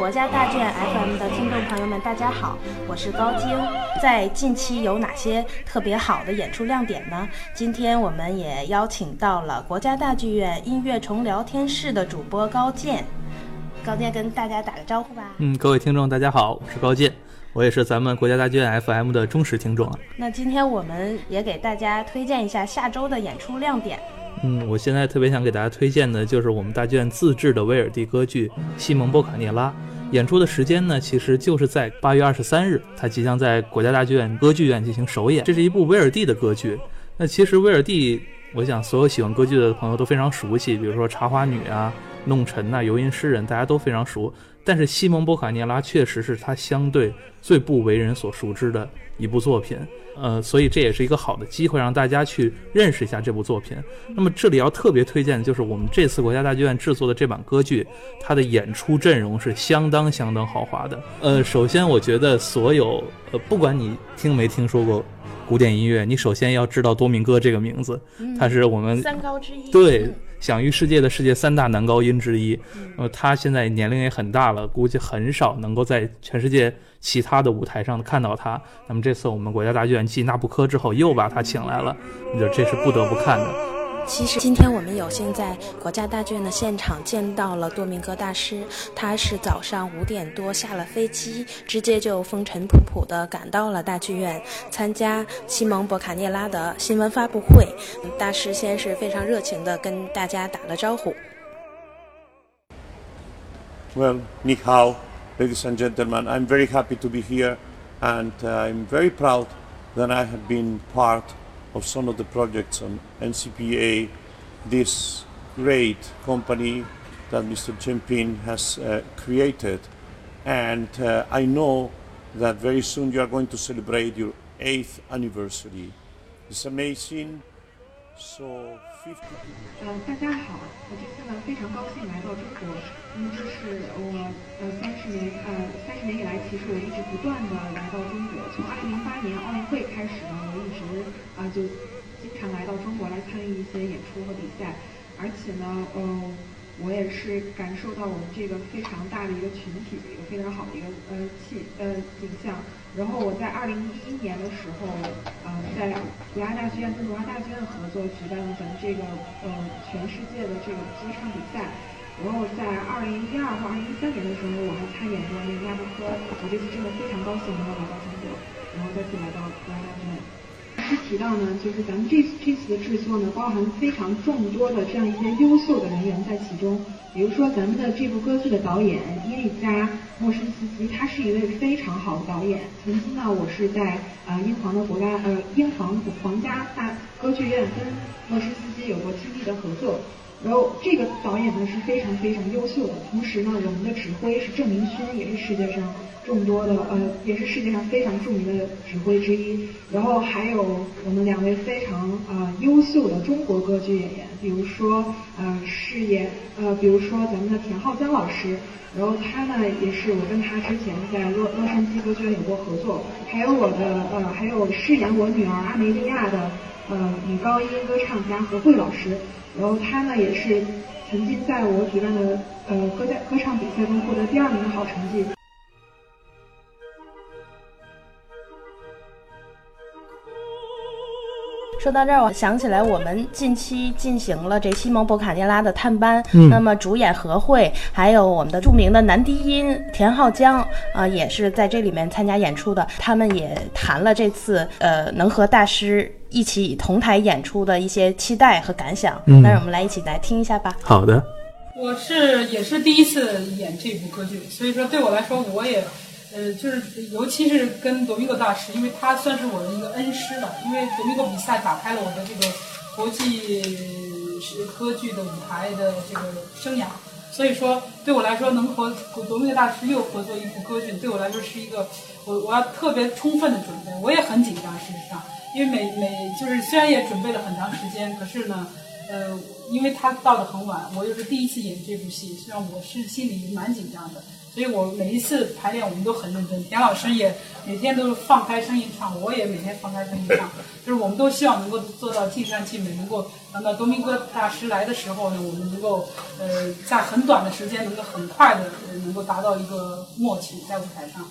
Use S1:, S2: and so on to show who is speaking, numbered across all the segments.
S1: 国家大剧院 FM 的听众朋友们，大家好，我是高晶。在近期有哪些特别好的演出亮点呢？今天我们也邀请到了国家大剧院音乐虫聊天室的主播高健。高健跟大家打个招呼吧。
S2: 嗯，各位听众大家好，我是高健，我也是咱们国家大剧院 FM 的忠实听众啊。
S1: 那今天我们也给大家推荐一下下周的演出亮点。
S2: 嗯，我现在特别想给大家推荐的就是我们大剧院自制的威尔第歌剧《西蒙波卡涅拉》。演出的时间呢，其实就是在八月二十三日，它即将在国家大剧院歌剧院进行首演。这是一部威尔第的歌剧。那其实威尔第，我想所有喜欢歌剧的朋友都非常熟悉，比如说《茶花女》啊、《弄臣》呐、《游吟诗人》，大家都非常熟。但是《西蒙波卡涅拉》确实是他相对最不为人所熟知的一部作品。呃，所以这也是一个好的机会，让大家去认识一下这部作品。那么这里要特别推荐的就是我们这次国家大剧院制作的这版歌剧，它的演出阵容是相当相当豪华的。呃，首先我觉得所有呃，不管你听没听说过古典音乐，你首先要知道多明戈这个名字，他是我们
S1: 三高之一。
S2: 对。享誉世界的世界三大男高音之一，呃，他现在年龄也很大了，估计很少能够在全世界其他的舞台上看到他。那么这次我们国家大剧院继那布科之后又把他请来了，就这是不得不看的。
S1: 其实今天我们有幸在国家大剧院的现场见到了多明戈大师，他是早上五点多下了飞机，直接就风尘仆仆地赶到了大剧院参加西蒙博卡涅拉的新闻发布会。大师先是非常热情地跟大家打了招呼。
S3: Well, ni hao, ladies and gentlemen. I'm very happy to be here, and I'm very proud that I have been part. Of some of the projects on NCPA, this great company that Mr. Jinping has uh, created. And uh, I know that very soon you are going to celebrate your eighth anniversary. It's amazing. So
S4: 呃，大家好，我这次呢非常高兴来到中国，因为这是我呃三十年呃三十年以来，其实我一直不断的来到中国。从二零零八年奥运会开始呢，我一直啊就经常来到中国来参与一些演出和比赛，而且呢，嗯。我也是感受到我们这个非常大的一个群体的，一个非常好的一个呃气呃景象。然后我在二零一一年的时候，呃，在国家大剧院跟国家大剧院合作举办了咱们这个呃全世界的这个歌唱比赛。然后在二零一二或二零一三年的时候，我还参演过那个亚布科。我这次真的非常高兴能够来到中国，然后再次来到国家大剧院。是提到呢，就是咱们这这次的制作呢，包含非常众多的这样一些优秀的人员在其中。比如说，咱们的这部歌剧的导演伊利加莫申斯基，他是一位非常好的导演。曾经呢，我是在呃英皇的国家呃英皇皇家大歌剧院跟莫申斯基有过亲密的合作。然后这个导演呢是非常非常优秀的，同时呢，我们的指挥是郑明勋，也是世界上众多的呃，也是世界上非常著名的指挥之一。然后还有我们两位非常啊优秀的中国歌剧演员，比如说呃饰演呃，比如说咱们的田浩江老师，然后他呢也是我跟他之前在洛洛杉矶歌剧院有过合作，还有我的呃还有饰演我女儿阿梅利亚的呃女高音歌唱家何慧老师。然后他呢也是曾经在我举办的呃歌在歌唱比赛中获得第二名的好成绩。
S1: 说到这儿，我想起来我们近期进行了这西蒙博卡涅拉的探班，那么主演何慧，还有我们的著名的男低音田浩江啊，也是在这里面参加演出的。他们也谈了这次呃能和大师一起同台演出的一些期待和感想。那让我们来一起来听一下吧。
S2: 好的，
S5: 我是也是第一次演这部歌剧，所以说对我来说我也。呃，就是尤其是跟多米戈大师，因为他算是我的一个恩师了。因为多米戈比赛打开了我的这个国际是歌剧的舞台的这个生涯，所以说对我来说，能和多米戈大师又合作一部歌剧，对我来说是一个我我要特别充分的准备。我也很紧张，事实上，因为每每就是虽然也准备了很长时间，可是呢，呃，因为他到的很晚，我又是第一次演这部戏，实际上我是心里蛮紧张的。所以我每一次排练我们都很认真，田老师也每天都是放开声音唱，我也每天放开声音唱，就是我们都希望能够做到尽善尽美，能够等到多明戈大师来的时候呢，我们能够呃在很短的时间能够很快的能够达到一个默契在舞台上。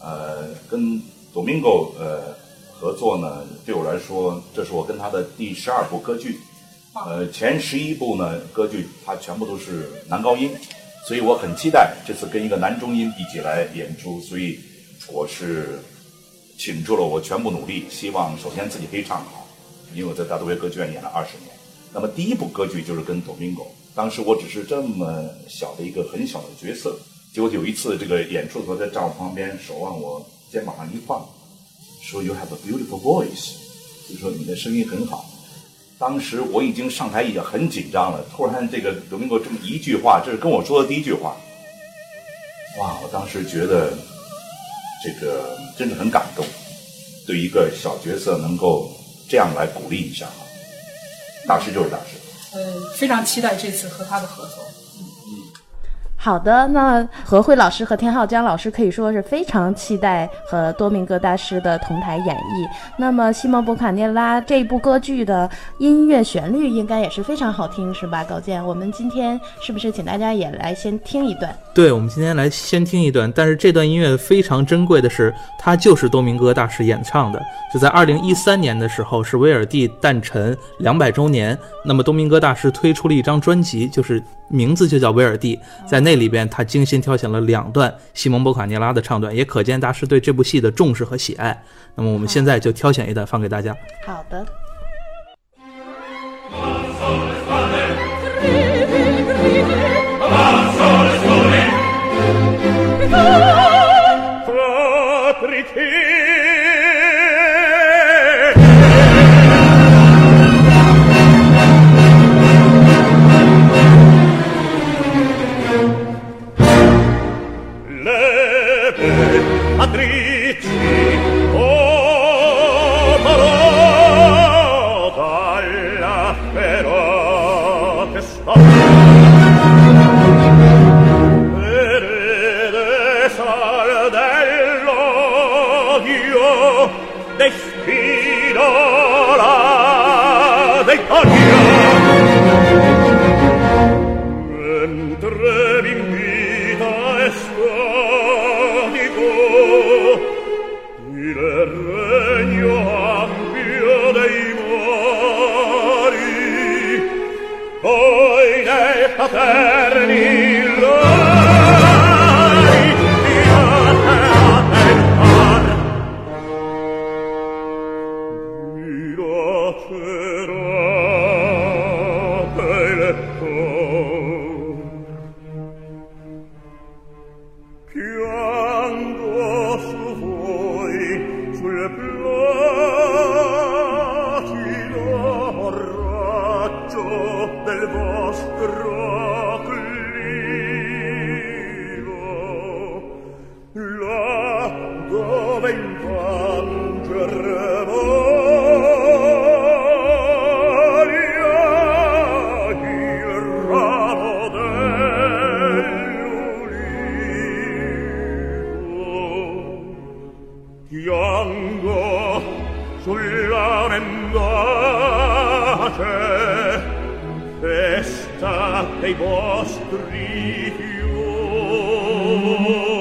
S6: 呃，跟多明戈呃合作呢，对我来说这是我跟他的第十二部歌剧，呃前十一部呢歌剧它全部都是男高音。所以我很期待这次跟一个男中音一起来演出，所以我是倾注了我全部努力，希望首先自己可以唱好，因为我在大都会歌剧院演了二十年。那么第一部歌剧就是跟 Domingo，当时我只是这么小的一个很小的角色，结果有一次这个演出的时候在站我旁边，手往我肩膀上一放，说 You have a beautiful voice，就说你的声音很好。当时我已经上台已经很紧张了，突然这个刘明哥这么一句话，这是跟我说的第一句话，哇！我当时觉得这个真的很感动，对一个小角色能够这样来鼓励一下，大师就是大师。
S5: 嗯，非常期待这次和他的合作。
S1: 好的，那何慧老师和田浩江老师可以说是非常期待和多明戈大师的同台演绎。那么西蒙·博卡涅拉这部歌剧的音乐旋律应该也是非常好听，是吧？高健，我们今天是不是请大家也来先听一段？
S2: 对，我们今天来先听一段。但是这段音乐非常珍贵的是，它就是多明戈大师演唱的。就在二零一三年的时候，是威尔第诞辰两百周年。那么多明戈大师推出了一张专辑，就是名字就叫《威尔第》。在那里边，他精心挑选了两段西蒙·波卡涅拉的唱段，也可见大师对这部戏的重视和喜爱。那么我们现在就挑选一段放给大家。
S1: 好的。gestorben.
S7: Dei vostri fiori